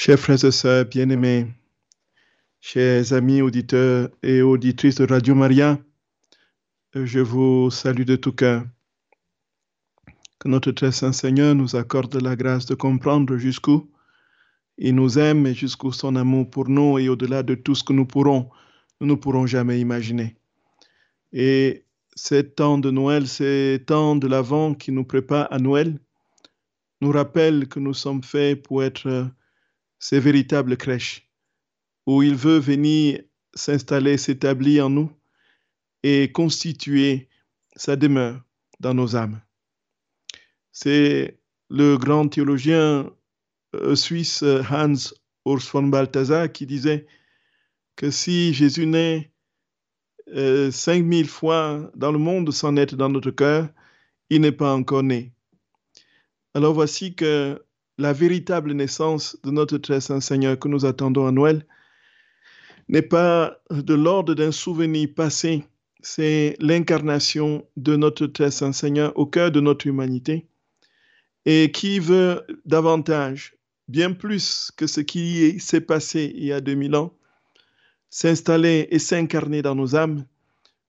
Chers frères et sœurs bien-aimés, chers amis auditeurs et auditrices de Radio Maria, je vous salue de tout cœur. Que notre très saint Seigneur nous accorde la grâce de comprendre jusqu'où il nous aime et jusqu'où son amour pour nous et au-delà de tout ce que nous pourrons, nous ne pourrons jamais imaginer. Et ces temps de Noël, ces temps de l'Avent qui nous préparent à Noël, nous rappellent que nous sommes faits pour être ces véritables crèches où il veut venir s'installer, s'établir en nous et constituer sa demeure dans nos âmes. C'est le grand théologien euh, suisse Hans Urs von Balthasar qui disait que si Jésus naît euh, cinq mille fois dans le monde sans être dans notre cœur, il n'est pas encore né. Alors voici que la véritable naissance de notre très saint Seigneur que nous attendons à Noël n'est pas de l'ordre d'un souvenir passé, c'est l'incarnation de notre très saint Seigneur au cœur de notre humanité et qui veut davantage, bien plus que ce qui s'est passé il y a 2000 ans, s'installer et s'incarner dans nos âmes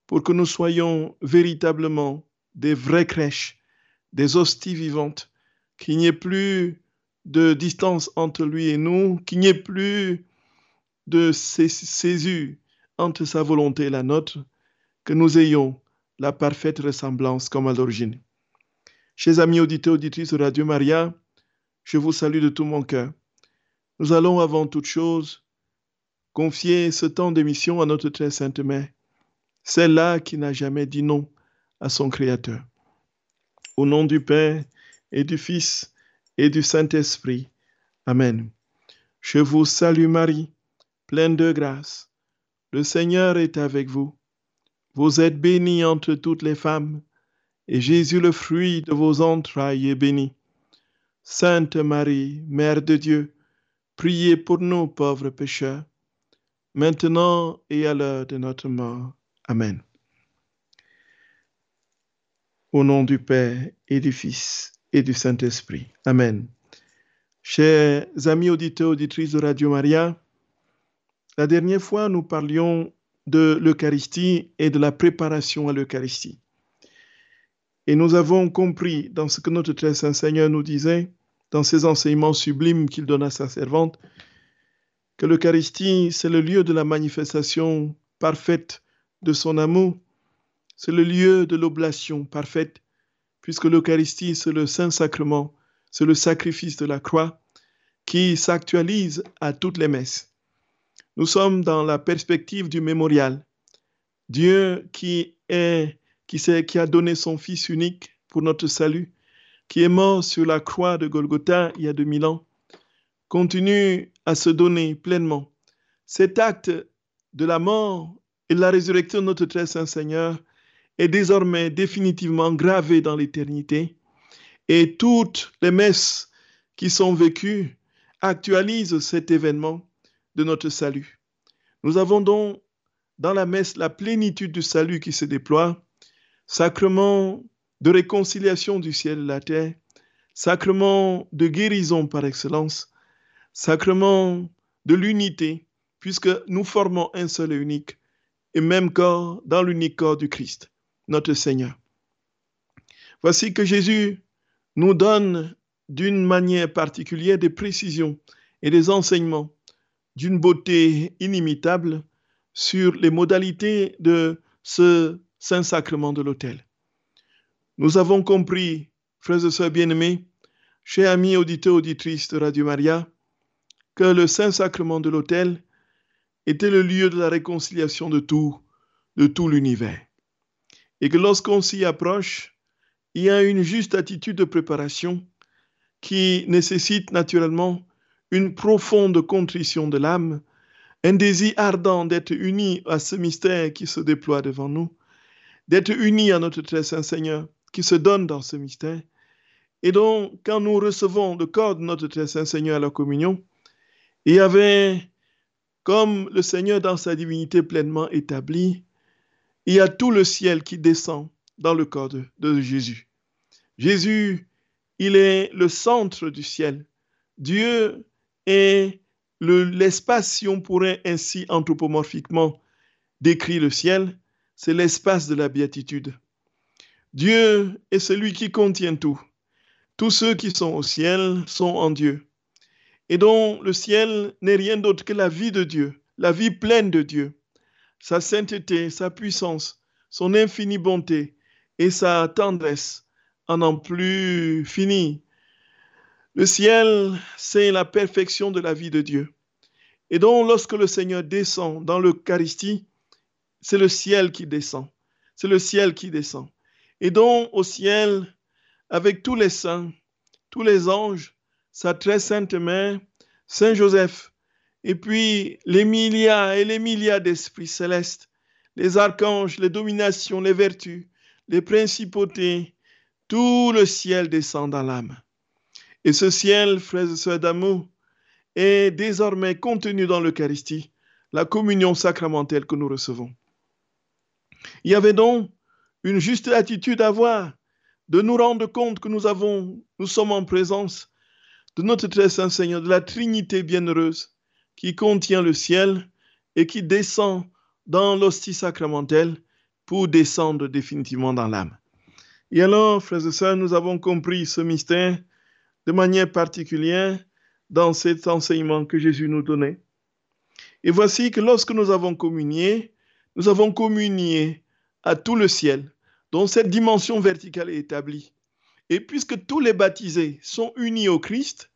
pour que nous soyons véritablement des vraies crèches, des hosties vivantes, qu'il n'y ait plus de distance entre lui et nous, qu'il n'y ait plus de césure entre sa volonté et la nôtre, que nous ayons la parfaite ressemblance comme à l'origine. Chers amis auditeurs, auditrices de Radio Maria, je vous salue de tout mon cœur. Nous allons avant toute chose confier ce temps d'émission à notre très sainte mère, celle-là qui n'a jamais dit non à son Créateur. Au nom du Père et du Fils et du Saint-Esprit. Amen. Je vous salue Marie, pleine de grâce. Le Seigneur est avec vous. Vous êtes bénie entre toutes les femmes, et Jésus, le fruit de vos entrailles, est béni. Sainte Marie, Mère de Dieu, priez pour nous pauvres pécheurs, maintenant et à l'heure de notre mort. Amen. Au nom du Père et du Fils et du Saint-Esprit. Amen. Chers amis auditeurs, auditrices de Radio Maria, la dernière fois, nous parlions de l'Eucharistie et de la préparation à l'Eucharistie. Et nous avons compris dans ce que notre très saint Seigneur nous disait, dans ses enseignements sublimes qu'il donne à sa servante, que l'Eucharistie, c'est le lieu de la manifestation parfaite de son amour, c'est le lieu de l'oblation parfaite, puisque l'Eucharistie, c'est le Saint-Sacrement, c'est le sacrifice de la croix qui s'actualise à toutes les messes. Nous sommes dans la perspective du mémorial. Dieu qui est, qui, qui a donné son Fils unique pour notre salut, qui est mort sur la croix de Golgotha il y a 2000 ans, continue à se donner pleinement. Cet acte de la mort et de la résurrection de notre très saint Seigneur est désormais définitivement gravé dans l'éternité et toutes les messes qui sont vécues actualisent cet événement de notre salut. Nous avons donc dans la messe la plénitude du salut qui se déploie, sacrement de réconciliation du ciel et de la terre, sacrement de guérison par excellence, sacrement de l'unité, puisque nous formons un seul et unique, et même corps dans l'unique corps du Christ notre Seigneur. Voici que Jésus nous donne d'une manière particulière des précisions et des enseignements d'une beauté inimitable sur les modalités de ce Saint-Sacrement de l'autel. Nous avons compris, frères et sœurs bien-aimés, chers amis auditeurs, auditrices de Radio Maria, que le Saint-Sacrement de l'autel était le lieu de la réconciliation de tout, de tout l'univers et que lorsqu'on s'y approche, il y a une juste attitude de préparation qui nécessite naturellement une profonde contrition de l'âme, un désir ardent d'être uni à ce mystère qui se déploie devant nous, d'être uni à notre très saint Seigneur qui se donne dans ce mystère. Et donc, quand nous recevons le corps de notre très saint Seigneur à la communion, il y avait, comme le Seigneur dans sa divinité pleinement établie, il y a tout le ciel qui descend dans le corps de, Jésus. Jésus, il est le centre du ciel. Dieu Et l'espace, si on pourrait ainsi anthropomorphiquement décrire le ciel, c'est l'espace de la béatitude. Dieu est celui qui contient tout. Tous ceux qui sont au ciel sont en Dieu. Et dont le ciel n'est rien d'autre que la vie de Dieu, la vie pleine de Dieu, sa sainteté, sa puissance, son infinie bonté et sa tendresse en n'en plus fini. Le ciel, c'est la perfection de la vie de Dieu. Et donc, lorsque le Seigneur descend dans l'Eucharistie, c'est le ciel qui descend. C'est le ciel qui descend. Et donc, au ciel, avec tous les saints, tous les anges, sa très sainte mère, Saint Joseph, et puis les milliards et les milliards d'esprits célestes, les archanges, les dominations, les vertus, les principautés, tout le ciel descend dans l'âme. Et ce ciel, frères et sœurs d'amour, est désormais contenu dans l'Eucharistie, la communion sacramentelle que nous recevons. Il y avait donc une juste attitude à avoir, de nous rendre compte que nous avons, nous sommes en présence de notre très saint Seigneur, de la Trinité bienheureuse qui contient le ciel et qui descend dans l'hostie sacramentelle pour descendre définitivement dans l'âme. Et alors, frères et sœurs, nous avons compris ce mystère de manière particulière dans cet enseignement que Jésus nous donnait. Et voici que lorsque nous avons communié, nous avons communié à tout le ciel, dont cette dimension verticale est établie. Et puisque tous les baptisés sont unis au Christ,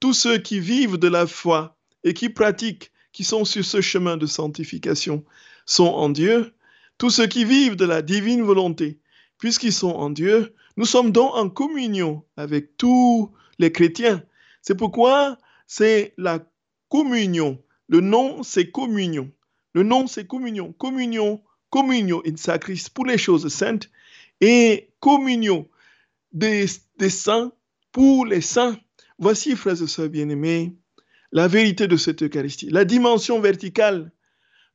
tous ceux qui vivent de la foi et qui pratiquent, qui sont sur ce chemin de sanctification, sont en Dieu, tous ceux qui vivent de la divine volonté, puisqu'ils sont en Dieu, nous sommes donc en communion avec tous les chrétiens. C'est pourquoi c'est la communion. Le nom, c'est communion. Le nom, c'est communion. Communion, communion in sacris pour les choses saintes et communion des, des saints pour les saints. Voici, frères et sœurs bien-aimés, la vérité de cette Eucharistie. La dimension verticale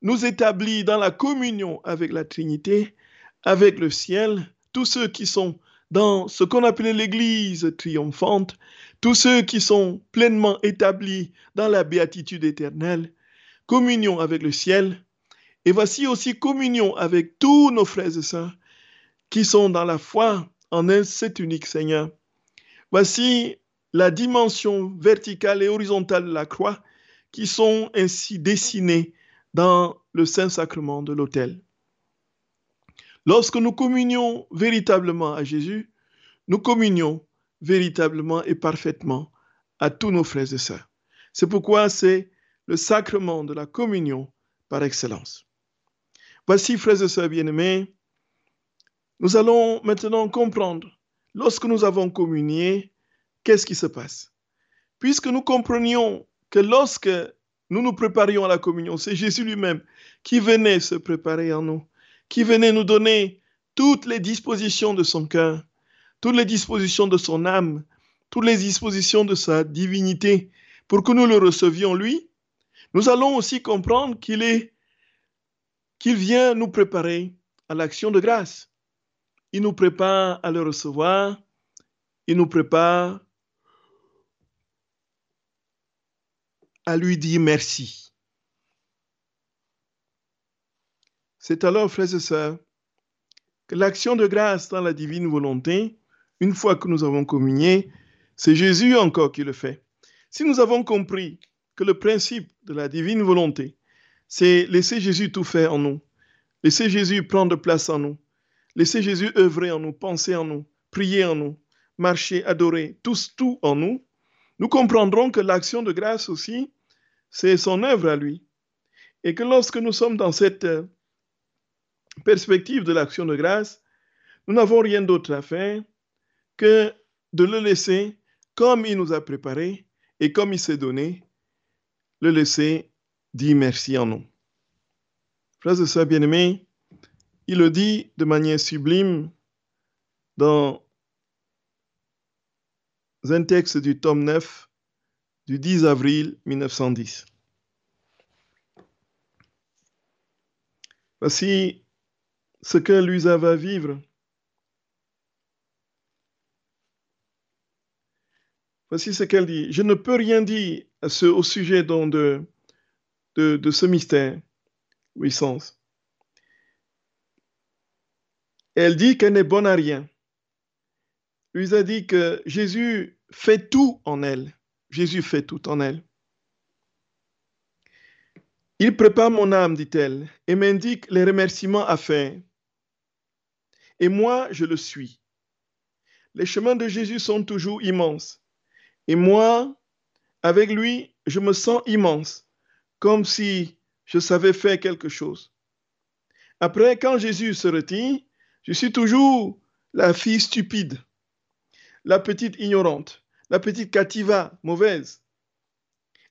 nous établit dans la communion avec la Trinité, avec le ciel, tous ceux qui sont dans ce qu'on appelait l'Église triomphante, tous ceux qui sont pleinement établis dans la béatitude éternelle, communion avec le ciel, et voici aussi communion avec tous nos frères et sœurs qui sont dans la foi en un cet unique Seigneur. Voici la dimension verticale et horizontale de la croix qui sont ainsi dessinées dans le Saint-Sacrement de l'autel. Lorsque nous communions véritablement à Jésus, nous communions véritablement et parfaitement à tous nos frères et sœurs. C'est pourquoi c'est le sacrement de la communion par excellence. Voici, frères et sœurs bien-aimés, nous allons maintenant comprendre, lorsque nous avons communié, qu'est-ce qui se passe? Puisque nous comprenions que lorsque nous nous préparions à la communion, c'est Jésus lui-même qui venait se préparer en nous, qui venait nous donner toutes les dispositions de son cœur, toutes les dispositions de son âme, toutes les dispositions de sa divinité, pour que nous le recevions lui, nous allons aussi comprendre qu'il est qu'il vient nous préparer à l'action de grâce. Il nous prépare à le recevoir, il nous prépare à lui dire merci. C'est alors, frères et sœurs, que l'action de grâce dans la divine volonté, une fois que nous avons communié, c'est Jésus encore qui le fait. Si nous avons compris que le principe de la divine volonté, c'est laisser Jésus tout faire en nous, laisser Jésus prendre place en nous, laisser Jésus œuvrer en nous, penser en nous, prier en nous, marcher, adorer, tous, tout en nous, nous comprendrons que l'action de grâce aussi, c'est son œuvre à lui. Et que lorsque nous sommes dans cette euh, perspective de l'action de grâce, nous n'avons rien d'autre à faire que de le laisser comme il nous a préparé et comme il s'est donné, le laisser dire merci en nous. Frères et sœurs bien-aimés, il le dit de manière sublime dans un texte du tome 9 du 10 avril 1910. Voici ce que Luisa va vivre. Voici ce qu'elle dit. Je ne peux rien dire ce, au sujet donc, de, ce mystère, sens. Elle dit qu'elle n'est bonne à rien. Lui a dit que Jésus fait tout en elle. Jésus fait tout en elle. Il prépare mon âme, dit-elle, et m'indique les remerciements à faire. Et moi, je le suis. Les chemins de Jésus sont toujours immenses. Et moi, avec lui, je me sens immense, comme si je savais faire quelque chose. Après, quand Jésus se retire, je suis toujours la fille stupide, la petite ignorante, la petite cativa mauvaise.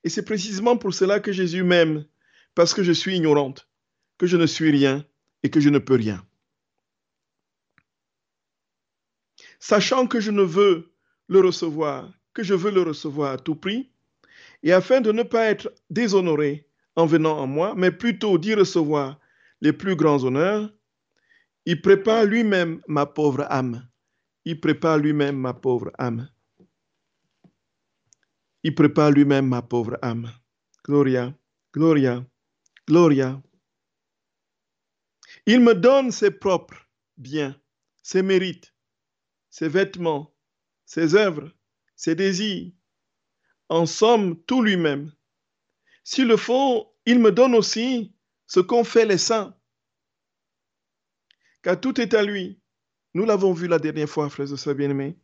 Et c'est précisément pour cela que Jésus m'aime, parce que je suis ignorante, que je ne suis rien et que je ne peux rien. Sachant que je ne veux le recevoir, que je veux le recevoir à tout prix, et afin de ne pas être déshonoré en venant à moi, mais plutôt d'y recevoir les plus grands honneurs, il prépare lui-même ma pauvre âme. Il prépare lui-même ma pauvre âme. Il prépare lui-même ma pauvre âme. Gloria, Gloria, Gloria. Il me donne ses propres biens, ses mérites, ses vêtements, ses œuvres, ses désirs, en somme tout lui-même. S'il le faut, il me donne aussi ce qu'ont fait les saints. Car tout est à lui. Nous l'avons vu la dernière fois, frères et sœurs bien-aimés.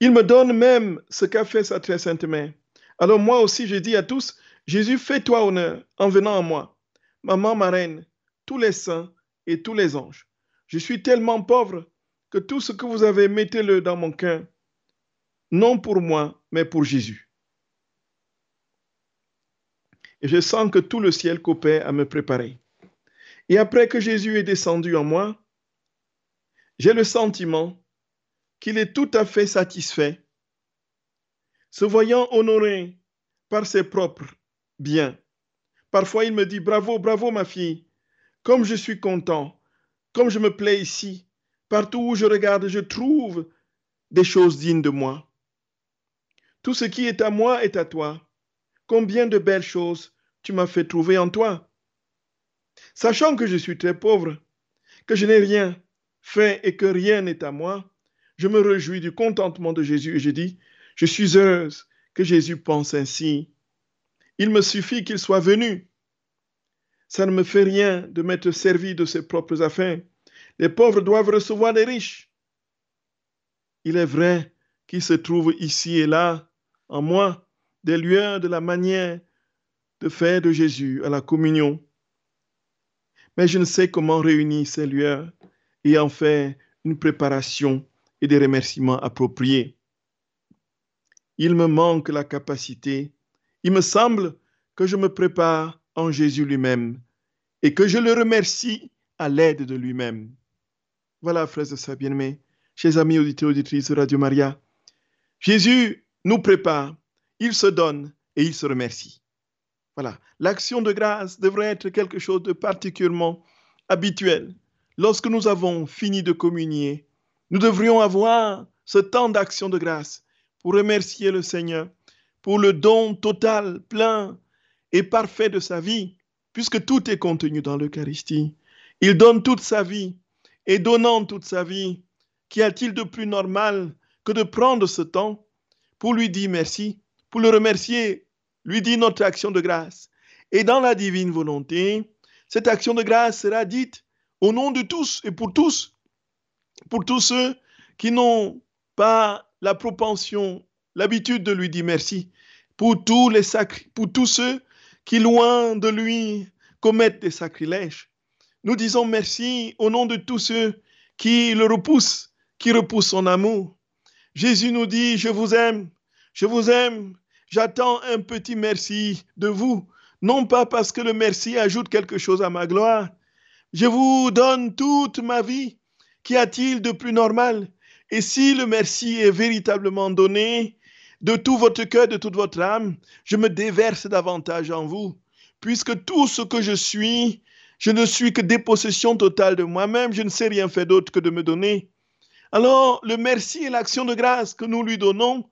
Il me donne même ce qu'a fait sa très sainte mère. Alors moi aussi, je dis à tous, Jésus, fais-toi honneur en venant à moi. Maman, ma reine, tous les saints et tous les anges. Je suis tellement pauvre que tout ce que vous avez, mettez-le dans mon cœur, non pour moi, mais pour Jésus. Et je sens que tout le ciel coopère à me préparer. Et après que Jésus est descendu en moi, j'ai le sentiment qu'il est tout à fait satisfait, se voyant honoré par ses propres biens. Parfois, il me dit, bravo, bravo ma fille, comme je suis content, comme je me plais ici, partout où je regarde, je trouve des choses dignes de moi. Tout ce qui est à moi est à toi. Combien de belles choses tu m'as fait trouver en toi. Sachant que je suis très pauvre, que je n'ai rien fait et que rien n'est à moi, je me réjouis du contentement de Jésus et je dis, je suis heureuse que Jésus pense ainsi. Il me suffit qu'il soit venu. Ça ne me fait rien de m'être servi de ses propres affaires. Les pauvres doivent recevoir les riches. Il est vrai qu'il se trouve ici et là en moi des lueurs de la manière de faire de Jésus à la communion. Mais je ne sais comment réunir ces lueurs et en faire une préparation et des remerciements appropriés. Il me manque la capacité. Il me semble que je me prépare en Jésus lui-même et que je le remercie à l'aide de lui-même. Voilà, frères et sœurs bien-aimés, chers amis auditeurs et auditrices de Radio Maria. Jésus nous prépare, il se donne et il se remercie. Voilà, l'action de grâce devrait être quelque chose de particulièrement habituel. Lorsque nous avons fini de communier, nous devrions avoir ce temps d'action de grâce pour remercier le Seigneur pour le don total, plein et parfait de sa vie, puisque tout est contenu dans l'Eucharistie. Il donne toute sa vie, et donnant toute sa vie, qu'y a-t-il de plus normal que de prendre ce temps pour lui dire merci, pour le remercier, lui dire notre action de grâce? Et dans la divine volonté, cette action de grâce sera dite au nom de tous et pour tous, pour tous ceux qui n'ont pas la propension, l'habitude de lui dire merci, pour tous les pour tous ceux qui, loin de lui, commettent des sacrilèges. Nous disons merci au nom de tous ceux qui le repoussent, qui repoussent son amour. Jésus nous dit, je vous aime, je vous aime, j'attends un petit merci de vous, non pas parce que le merci ajoute quelque chose à ma gloire. Je vous donne toute ma vie. Qu'y a-t-il de plus normal? Et si le merci est véritablement donné, de tout votre cœur, de toute votre âme, je me déverse davantage en vous, puisque tout ce que je suis, je ne suis que dépossession totale de moi-même, je ne sais rien faire d'autre que de me donner. Alors, le merci et l'action de grâce que nous lui donnons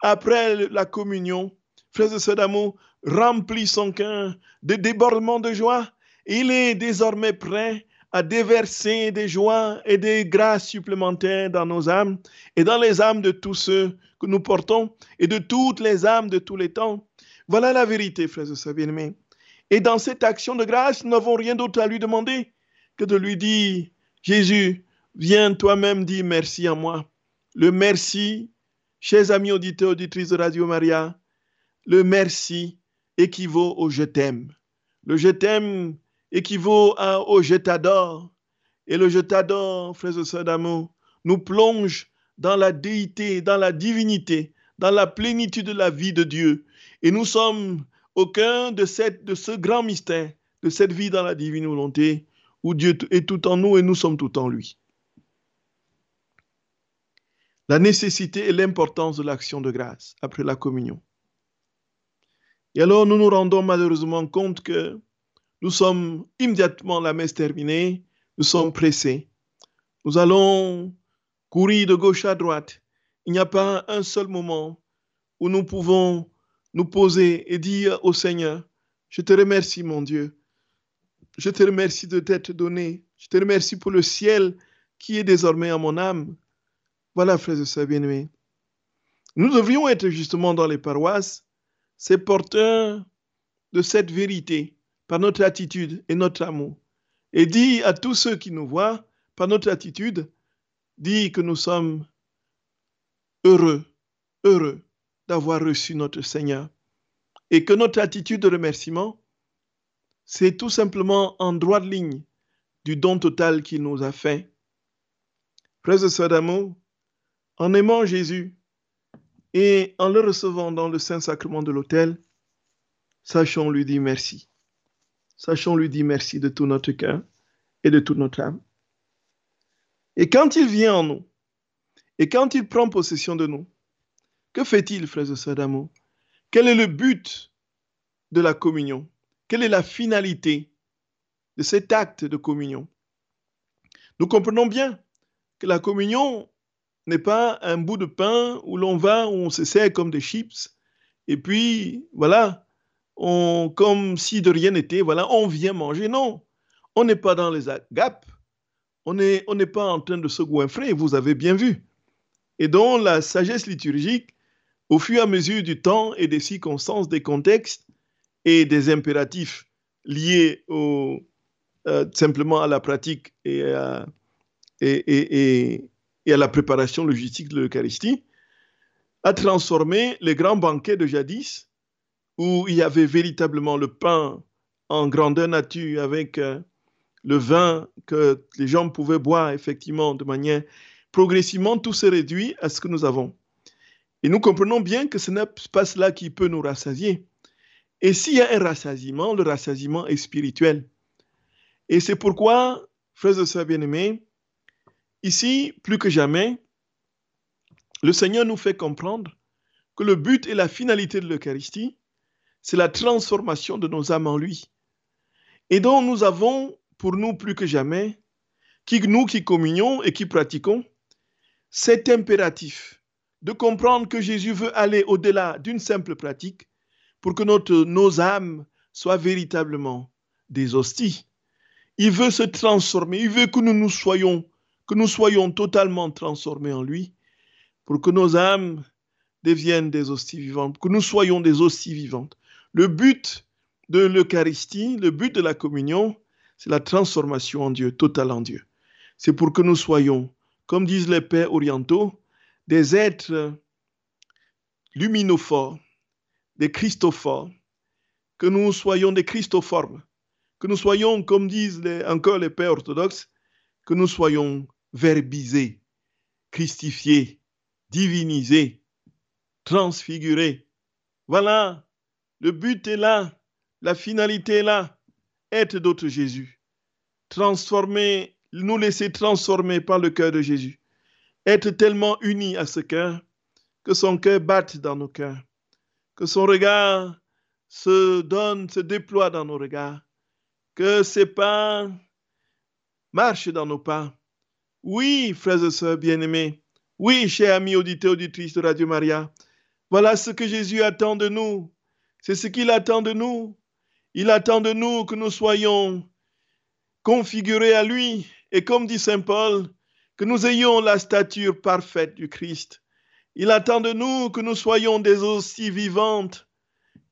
après la communion frères et sœurs d'amour, remplit son cœur de débordements de joie. Il est désormais prêt à déverser des joies et des grâces supplémentaires dans nos âmes et dans les âmes de tous ceux que nous portons et de toutes les âmes de tous les temps. Voilà la vérité, frères et sœurs bien-aimés. Et dans cette action de grâce, nous n'avons rien d'autre à lui demander que de lui dire, Jésus, viens toi-même dire merci à moi. Le merci, chers amis auditeurs, auditrices de Radio Maria, le merci équivaut au je t'aime. Le je t'aime équivaut au je t'adore. Et le je t'adore, frères et sœurs d'amour, nous plonge dans la déité, dans la divinité, dans la plénitude de la vie de Dieu. Et nous sommes au cœur de, de ce grand mystère, de cette vie dans la divine volonté, où Dieu est tout en nous et nous sommes tout en lui. La nécessité et l'importance de l'action de grâce après la communion. Et alors nous nous rendons malheureusement compte que nous sommes immédiatement la messe terminée, nous sommes pressés. Nous allons courir de gauche à droite. Il n'y a pas un seul moment où nous pouvons nous poser et dire au Seigneur, je te remercie mon Dieu, je te remercie de t'être donné, je te remercie pour le ciel qui est désormais à mon âme. Voilà, frères et sœurs bien-aimés. Nous devrions être justement dans les paroisses ces porteurs de cette vérité par notre attitude et notre amour. Et dire à tous ceux qui nous voient, par notre attitude, dire que nous sommes heureux, heureux d'avoir reçu notre Seigneur. Et que notre attitude de remerciement, c'est tout simplement en droite ligne du don total qu'il nous a fait. Frères et sœurs d'amour, en aimant Jésus et en le recevant dans le Saint-Sacrement de l'autel, sachons lui dire merci. Sachons lui dire merci de tout notre cœur et de toute notre âme. Et quand il vient en nous, et quand il prend possession de nous, que fait-il, frères et sœurs d'amour? Quel est le but de la communion? Quelle est la finalité de cet acte de communion? Nous comprenons bien que la communion n'est pas un bout de pain où l'on va, où on se sert comme des chips, et puis voilà, on, comme si de rien n'était, voilà, on vient manger. Non, on n'est pas dans les agapes, on n'est on pas en train de se goinfrer, vous avez bien vu. Et donc la sagesse liturgique au fur et à mesure du temps et des circonstances, des contextes et des impératifs liés au, euh, simplement à la pratique et à, et, à la préparation logistique de l'Eucharistie, a transformé les grands banquets de jadis, où il y avait véritablement le pain en grandeur nature avec euh, le vin que les gens pouvaient boire effectivement de manière progressivement, tout se réduit à ce que nous avons. Et nous comprenons bien que ce n'est pas cela qui peut nous rassasier. Et s'il y a un rassasiement, le rassasiement est spirituel. Et c'est pourquoi, frères et sœurs bien-aimés, ici, plus que jamais, le Seigneur nous fait comprendre que le but et la finalité de l'Eucharistie, c'est la transformation de nos âmes en lui. Et donc nous avons, pour nous plus que jamais, qui, nous qui communions et qui pratiquons, cet impératif de comprendre que Jésus veut aller au-delà d'une simple pratique pour que nos âmes soient véritablement des hosties. Il veut se transformer, il veut que nous nous soyons, que nous soyons totalement transformés en lui pour que nos âmes deviennent des hosties vivantes, que nous soyons des hosties vivantes. Le but de l'Eucharistie, le but de la communion, c'est la transformation en Dieu, totale en Dieu. C'est pour que nous soyons, comme disent les pères orientaux, des êtres luminophores, des christophores, que nous soyons des christoformes, que nous soyons, comme disent encore les pères orthodoxes, que nous soyons verbisés, christifiés, divinisés, transfigurés. Voilà, le but est là, la finalité est là, être d'autres Jésus, transformer, nous laisser transformer par le cœur de Jésus. Être tellement unis à ce cœur, que son cœur batte dans nos cœurs, que son regard se donne, se déploie dans nos regards, que ses pas marchent dans nos pas. Oui, frères et sœurs bien-aimés, oui, chers amis auditeurs, auditrices de Radio Maria, voilà ce que Jésus attend de nous. C'est ce qu'il attend de nous. Il attend de nous que nous soyons configurés à lui. Et comme dit Saint Paul, que nous ayons la stature parfaite du Christ. Il attend de nous que nous soyons des hosties vivantes.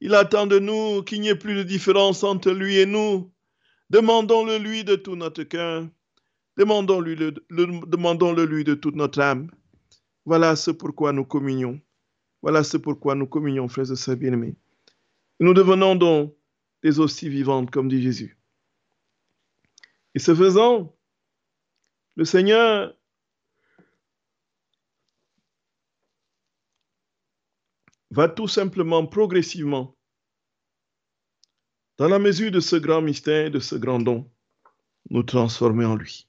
Il attend de nous qu'il n'y ait plus de différence entre lui et nous. Demandons-le lui de tout notre cœur. Demandons-le le, demandons -le lui de toute notre âme. Voilà ce pourquoi nous communions. Voilà ce pourquoi nous communions, frères et sœurs bien-aimés. Nous devenons donc des hosties vivantes, comme dit Jésus. Et ce faisant, le Seigneur va tout simplement progressivement, dans la mesure de ce grand mystère, de ce grand don, nous transformer en lui.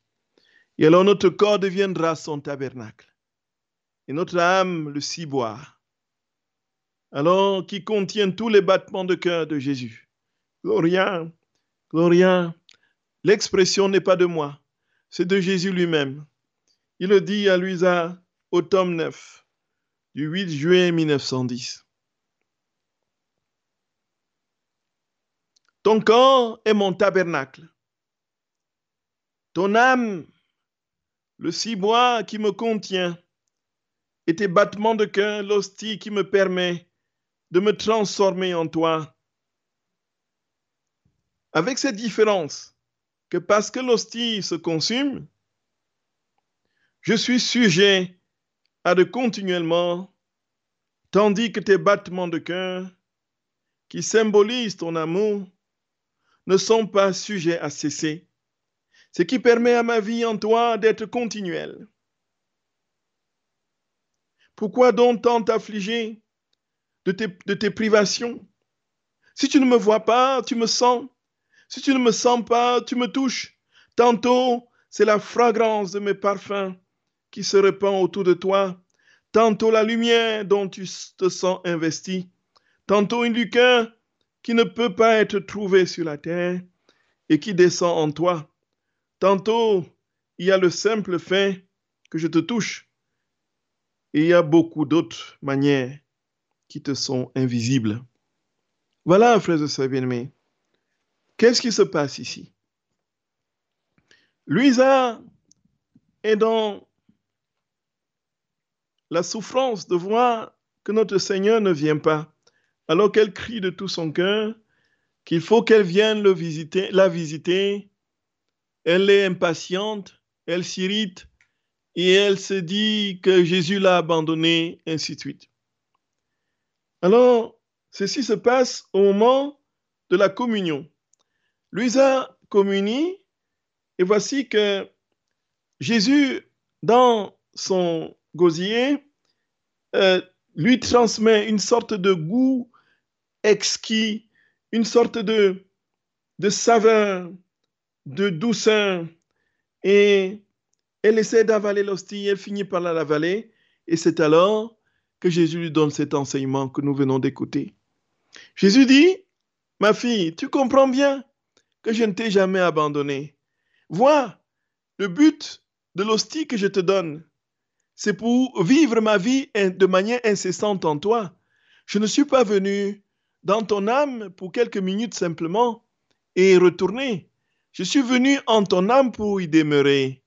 Et alors notre corps deviendra son tabernacle, et notre âme le ciboire, alors qui contient tous les battements de cœur de Jésus. Gloria, Gloria, l'expression n'est pas de moi, c'est de Jésus lui-même. Il le dit à Luisa au tome 9 du 8 juin 1910. Ton corps est mon tabernacle. Ton âme, le ciboire qui me contient, et tes battements de cœur, l'hostie qui me permet de me transformer en toi. Avec cette différence que parce que l'hostie se consume, je suis sujet à de continuellement, tandis que tes battements de cœur, qui symbolisent ton amour, ne sont pas sujets à cesser, ce qui permet à ma vie en toi d'être continuelle. Pourquoi donc tant t'affliger de tes, privations Si tu ne me vois pas, tu me sens. Si tu ne me sens pas, tu me touches. Tantôt, c'est la fragrance de mes parfums qui se répand autour de toi, tantôt la lumière dont tu te sens investi, tantôt une lueur qui ne peut pas être trouvée sur la terre et qui descend en toi. Tantôt, il y a le simple fait que je te touche et il y a beaucoup d'autres manières qui te sont invisibles. Voilà, frères et sœurs bien-aimés, qu'est-ce qui se passe ici? Louisa est dans la souffrance de voir que notre Seigneur ne vient pas, alors qu'elle crie de tout son cœur qu'il faut qu'elle vienne la visiter. Elle est impatiente, elle s'irrite et elle se dit que Jésus l'a abandonnée, ainsi de suite. Alors, ceci se passe au moment de la communion. Louisa communie et voici que Jésus, dans son gosier euh, lui transmet une sorte de goût exquis, une sorte de, de saveur, de douceur. Et elle essaie d'avaler l'hostie, elle finit par la l'avaler. Et c'est alors que Jésus lui donne cet enseignement que nous venons d'écouter. Jésus dit, ma fille, tu comprends bien que je ne t'ai jamais abandonné. Vois, le but de l'hostie que je te donne, c'est pour vivre ma vie de manière incessante en toi. Je ne suis pas venu dans ton âme pour quelques minutes simplement et retourner. Je suis venu en ton âme pour y demeurer.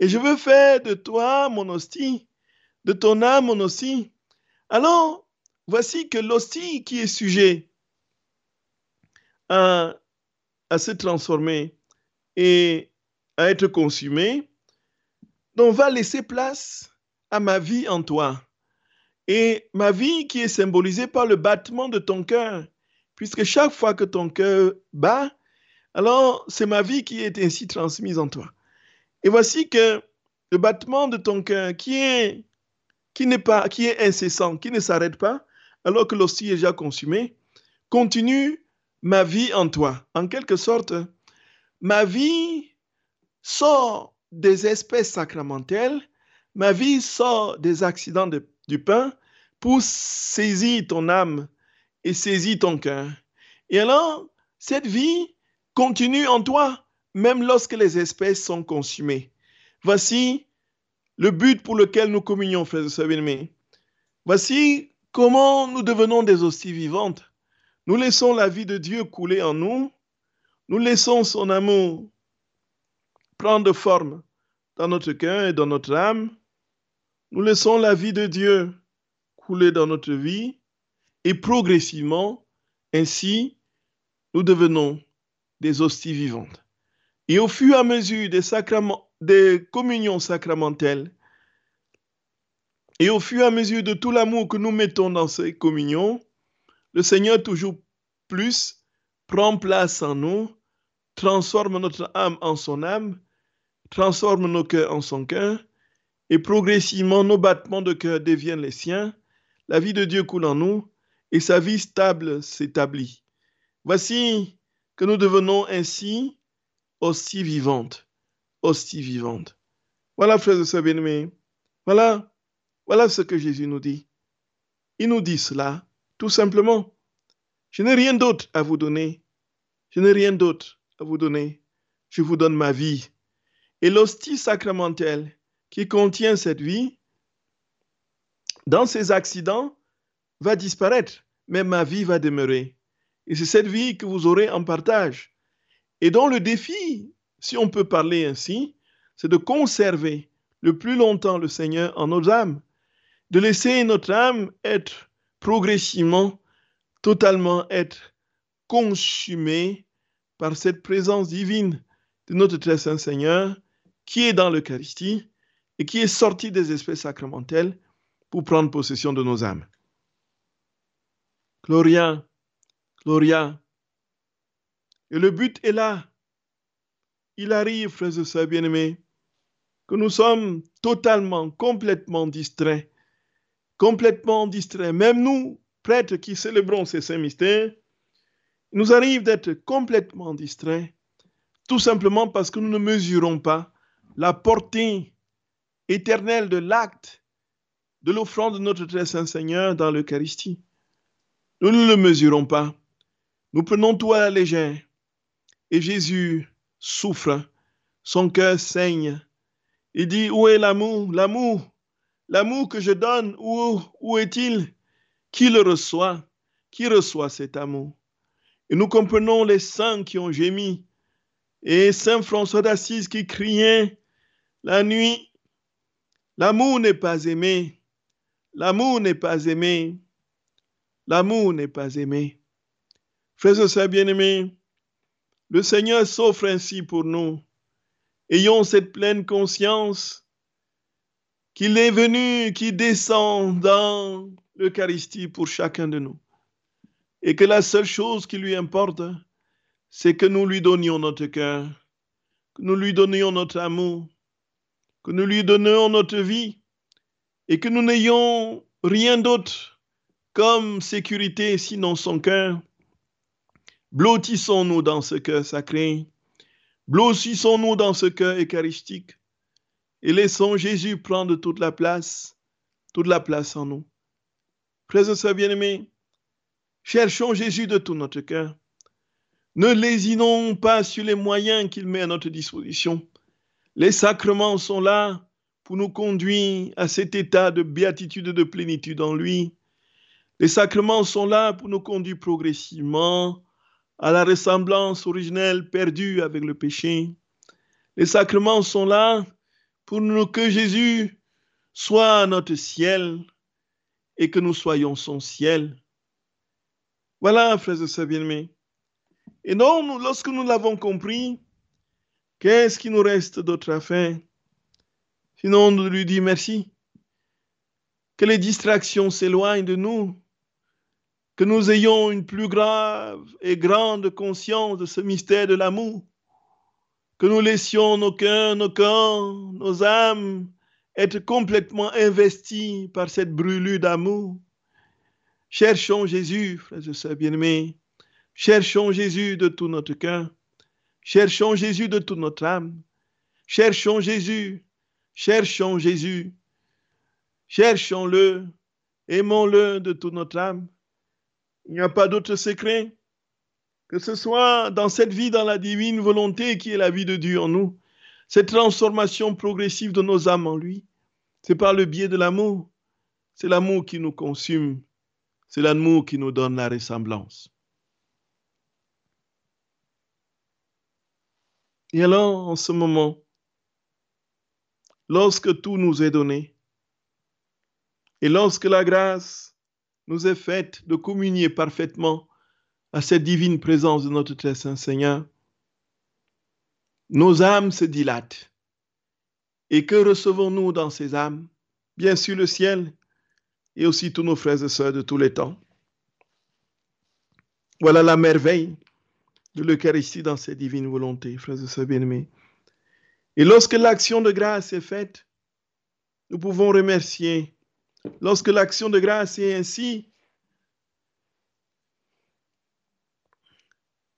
Et je veux faire de toi mon hostie, de ton âme mon hostie. Alors, voici que l'hostie qui est sujet à, se transformer et à être consumé, donc va laisser place à ma vie en toi. Et ma vie qui est symbolisée par le battement de ton cœur, puisque chaque fois que ton cœur bat, alors c'est ma vie qui est ainsi transmise en toi. Et voici que le battement de ton cœur qui est qui n'est pas qui est incessant, qui ne s'arrête pas, alors que l'hostie est déjà consumé, continue ma vie en toi. En quelque sorte, ma vie sort des espèces sacramentelles Ma vie sort des accidents du pain pour saisir ton âme et saisir ton cœur. Et alors, cette vie continue en toi, même lorsque les espèces sont consumées. Voici le but pour lequel nous communions, frères et sœurs bien Voici comment nous devenons des hosties vivantes. nous laissons la vie de Dieu couler en nous, nous laissons son amour prendre forme dans notre cœur et dans notre âme, nous laissons la vie de Dieu couler dans notre vie et progressivement, ainsi, nous devenons des hosties vivantes. Et au fur et à mesure des, sacrements, des communions sacramentelles, et au fur et à mesure de tout l'amour que nous mettons dans ces communions, le Seigneur toujours plus prend place en nous, transforme notre âme en son âme, transforme nos cœurs en son cœur, et progressivement nos battements de cœur deviennent les siens, la vie de Dieu coule en nous, et sa vie stable s'établit. Voici que nous devenons ainsi hostie vivante, hostie vivante. Voilà, frères et sœurs bien-aimés, voilà, voilà ce que Jésus nous dit. Il nous dit cela, tout simplement. Je n'ai rien d'autre à vous donner. Je n'ai rien d'autre à vous donner. Je vous donne ma vie. Et l'hostie sacramentelle qui contient cette vie, dans ces accidents, va disparaître, mais ma vie va demeurer. Et c'est cette vie que vous aurez en partage. Et dont le défi, si on peut parler ainsi, c'est de conserver le plus longtemps le Seigneur en nos âmes, de laisser notre âme être progressivement, totalement être consumée par cette présence divine de notre très saint Seigneur qui est dans l'Eucharistie et qui est sorti des espèces sacramentelles pour prendre possession de nos âmes. Gloria, Gloria. Et le but est là. Il arrive, frères et sœurs bien-aimés, que nous sommes totalement, complètement distraits. Complètement distraits. Même nous, prêtres qui célébrons ces saints mystères, il nous arrive d'être complètement distraits, tout simplement parce que nous ne mesurons pas la portée éternelle de l'acte de l'offrande de notre très saint Seigneur dans l'Eucharistie. Nous ne le mesurons pas. Nous prenons tout à la légère. Et Jésus souffre, son cœur saigne. Il dit, où est l'amour? L'amour, l'amour que je donne, où, où est-il? Qui le reçoit? Qui reçoit cet amour? Et nous comprenons les saints qui ont gémi. Et Saint François d'Assise qui criait la nuit, l'amour n'est pas aimé, l'amour n'est pas aimé, l'amour n'est pas aimé. Frères et sœurs bien-aimés, le Seigneur s'offre ainsi pour nous. Ayons cette pleine conscience qu'il est venu, qu'il descend dans l'Eucharistie pour chacun de nous. Et que la seule chose qui lui importe, c'est que nous lui donnions notre cœur, que nous lui donnions notre amour, que nous lui donnions notre vie et que nous n'ayons rien d'autre comme sécurité sinon son cœur. Blottissons-nous dans ce cœur sacré, blottissons-nous dans ce cœur eucharistique et laissons Jésus prendre toute la place, toute la place en nous. Frères et sœurs bien-aimés, cherchons Jésus de tout notre cœur. Ne lésinons pas sur les moyens qu'il met à notre disposition. Les sacrements sont là pour nous conduire à cet état de béatitude et de plénitude en lui. Les sacrements sont là pour nous conduire progressivement à la ressemblance originelle perdue avec le péché. Les sacrements sont là pour nous que Jésus soit notre ciel et que nous soyons son ciel. Voilà, frères et sœurs bien-aimés. Et non, lorsque nous l'avons compris, Qu'est-ce qui nous reste d'autre à faire? Sinon, de lui dire merci. Que les distractions s'éloignent de nous. Que nous ayons une plus grave et grande conscience de ce mystère de l'amour. Que nous laissions nos cœurs, nos corps, nos âmes être complètement investis par cette brûlure d'amour. Cherchons Jésus, frères et sœurs bien-aimés. Cherchons Jésus de tout notre cœur. Cherchons Jésus de toute notre âme. Cherchons Jésus. Cherchons Jésus. Cherchons-le. Aimons-le de toute notre âme. Il n'y a pas d'autre secret. Que ce soit dans cette vie, dans la divine volonté qui est la vie de Dieu en nous, cette transformation progressive de nos âmes en lui, c'est par le biais de l'amour. C'est l'amour qui nous consume. C'est l'amour qui nous donne la ressemblance. Et alors, en ce moment, lorsque tout nous est donné, et lorsque la grâce nous est faite de communier parfaitement à cette divine présence de notre très saint Seigneur, nos âmes se dilatent. Et que recevons-nous dans ces âmes? Bien sûr le ciel et aussi tous nos frères et sœurs de tous les temps. Voilà la merveille de l'Eucharistie dans ses divines volontés, frères et sœurs bien-aimés. Et lorsque l'action de grâce est faite, nous pouvons remercier. Lorsque l'action de grâce est ainsi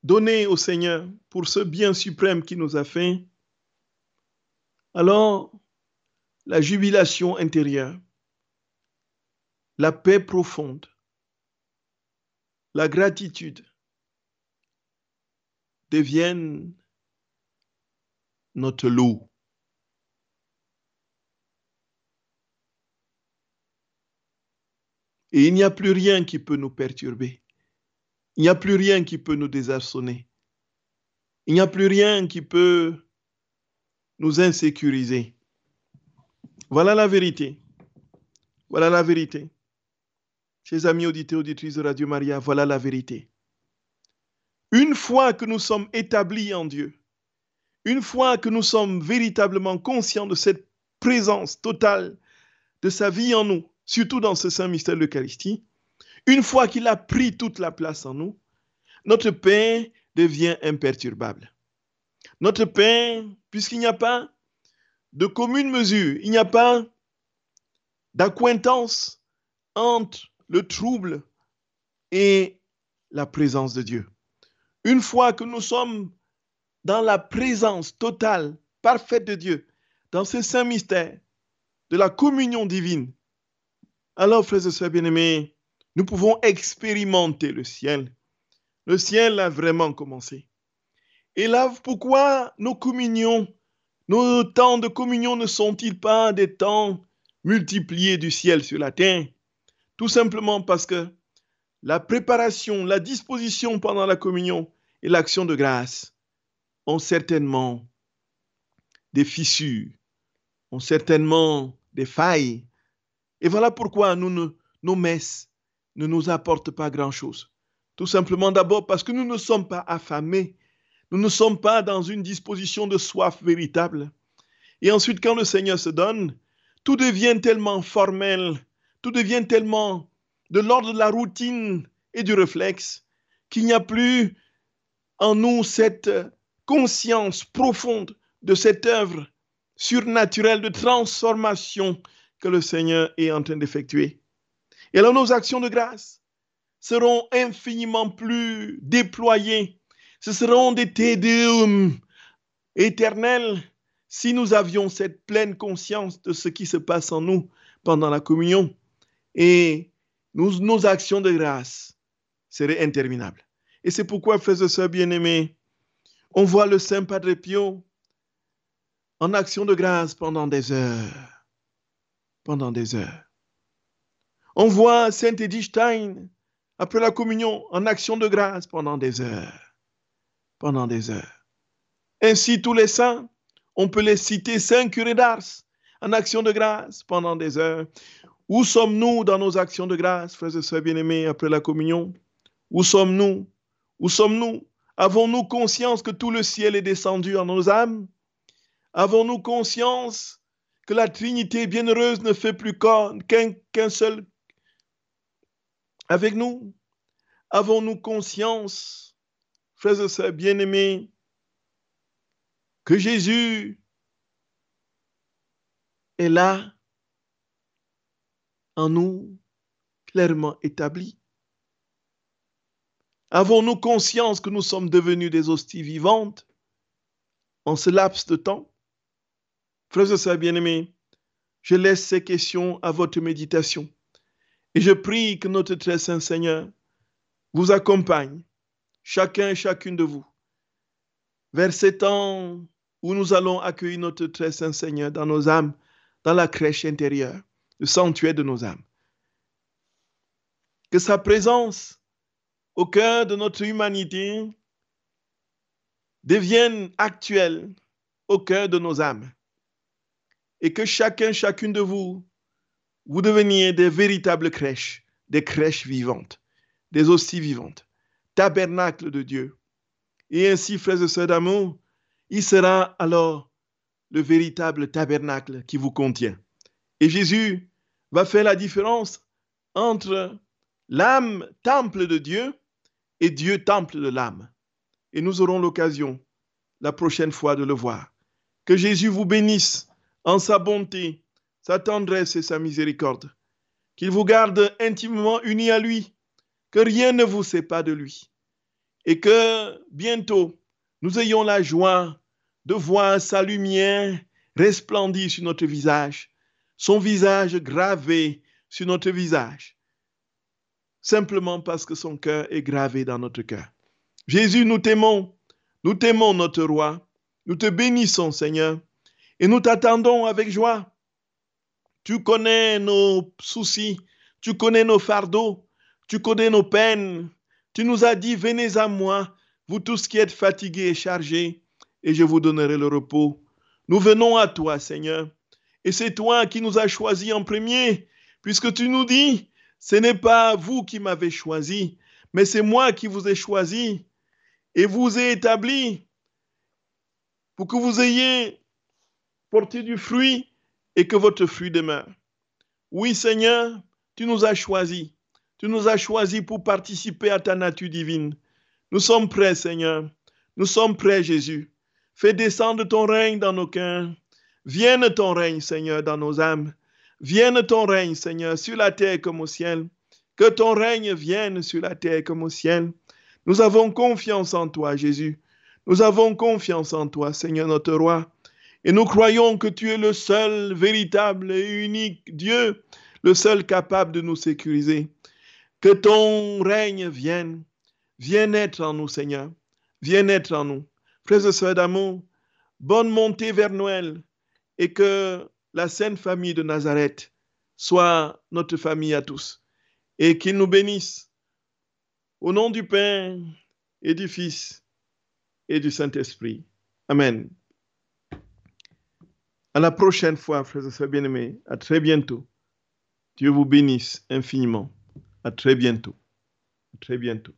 donnée au Seigneur pour ce bien suprême qui nous a fait, alors la jubilation intérieure, la paix profonde, la gratitude deviennent notre lot. Et il n'y a plus rien qui peut nous perturber. Il n'y a plus rien qui peut nous désarçonner. Il n'y a plus rien qui peut nous insécuriser. Voilà la vérité. Voilà la vérité. Chers amis auditeurs, auditrices de Radio Maria, voilà la vérité. Une fois que nous sommes établis en Dieu, une fois que nous sommes véritablement conscients de cette présence totale de sa vie en nous, surtout dans ce saint mystère de l'Eucharistie, une fois qu'il a pris toute la place en nous, notre paix devient imperturbable. Notre paix, puisqu'il n'y a pas de commune mesure, il n'y a pas d'acquaintance entre le trouble et la présence de Dieu. Une fois que nous sommes dans la présence totale, parfaite de Dieu, dans ce saint mystère de la communion divine, alors, frères et sœurs bien-aimés, nous pouvons expérimenter le ciel. Le ciel a vraiment commencé. Et là, pourquoi nos communions, nos temps de communion ne sont-ils pas des temps multipliés du ciel sur la terre? Tout simplement parce que la préparation, la disposition pendant la communion et l'action de grâce ont certainement des fissures, ont certainement des failles. Et voilà pourquoi nos messes ne nous apportent pas grand-chose. Tout simplement d'abord parce que nous ne sommes pas affamés, nous ne sommes pas dans une disposition de soif véritable. Et ensuite, quand le Seigneur se donne, tout devient tellement formel, tout devient tellement de l'ordre de la routine et du réflexe qu'il n'y a plus en nous cette conscience profonde de cette œuvre surnaturelle de transformation que le Seigneur est en train d'effectuer. Et alors nos actions de grâce seront infiniment plus déployées. Ce seront des tédéum éternels si nous avions cette pleine conscience de ce qui se passe en nous pendant la communion. Et nos actions de grâce seraient interminables. Et c'est pourquoi, frères et sœurs bien-aimés, on voit le Saint Padre Pio en action de grâce pendant des heures. Pendant des heures. On voit Saint Edith Stein après la communion en action de grâce pendant des heures. Pendant des heures. Ainsi, tous les saints, on peut les citer, Saint Curé d'Ars, en action de grâce pendant des heures. Où sommes-nous dans nos actions de grâce, frères et sœurs bien-aimés, après la communion? Où sommes-nous? Où sommes-nous? Avons-nous conscience que tout le ciel est descendu en nos âmes? Avons-nous conscience que la Trinité bienheureuse ne fait plus qu'un seul avec nous. Avons-nous conscience, frères et sœurs bien-aimés, que Jésus est là, en nous, clairement établi? Avons-nous conscience que nous sommes devenus des hosties vivantes en ce laps de temps? Frères et sœurs bien-aimés, je laisse ces questions à votre méditation et je prie que notre très saint Seigneur vous accompagne, chacun et chacune de vous, vers ces temps où nous allons accueillir notre très saint Seigneur dans nos âmes, dans la crèche intérieure, le sanctuaire de nos âmes. Que sa présence au cœur de notre humanité devienne actuel au cœur de nos âmes. Et que chacun, chacune de vous, vous deveniez des véritables crèches, des crèches vivantes, des hosties vivantes, tabernacles de Dieu. Et ainsi, frères et sœurs d'amour, il sera alors le véritable tabernacle qui vous contient. Et Jésus va faire la différence entre l'âme, temple de Dieu, et Dieu, temple de l'âme. Et nous aurons l'occasion la prochaine fois de le voir. Que Jésus vous bénisse en sa bonté, sa tendresse et sa miséricorde. Qu'il vous garde intimement unis à lui, que rien ne vous sépare de lui. Et que bientôt, nous ayons la joie de voir sa lumière resplendir sur notre visage, son visage gravé sur notre visage, simplement parce que son cœur est gravé dans notre cœur. Jésus, nous t'aimons, nous t'aimons notre roi, nous te bénissons Seigneur, et nous t'attendons avec joie. Tu connais nos soucis, tu connais nos fardeaux, tu connais nos peines. Tu nous as dit, venez à moi, vous tous qui êtes fatigués et chargés, et je vous donnerai le repos. Nous venons à toi, Seigneur. Et c'est toi qui nous as choisis en premier, puisque tu nous dis, ce n'est pas vous qui m'avez choisi, mais c'est moi qui vous ai choisi et vous ai établi pour que vous ayez porté du fruit et que votre fruit demeure. Oui, Seigneur, tu nous as choisis. Tu nous as choisis pour participer à ta nature divine. Nous sommes prêts, Seigneur. Nous sommes prêts, Jésus. Fais descendre ton règne dans nos cœurs. Vienne ton règne, Seigneur, dans nos âmes. Vienne ton règne, Seigneur, sur la terre comme au ciel. Que ton règne vienne sur la terre comme au ciel. Nous avons confiance en toi, Jésus. Nous avons confiance en toi, Seigneur notre roi. Et nous croyons que tu es le seul véritable et unique Dieu, le seul capable de nous sécuriser. Que ton règne vienne. Viens être en nous, Seigneur. Viens être en nous. Frères et sœurs d'amour, bonne montée vers Noël et que la sainte famille de Nazareth soit notre famille à tous et qu'il nous bénisse. Au nom du Père et du Fils et du Saint-Esprit. Amen. À la prochaine fois, frères et sœurs bien-aimés. À très bientôt. Dieu vous bénisse infiniment. À très bientôt. À très bientôt.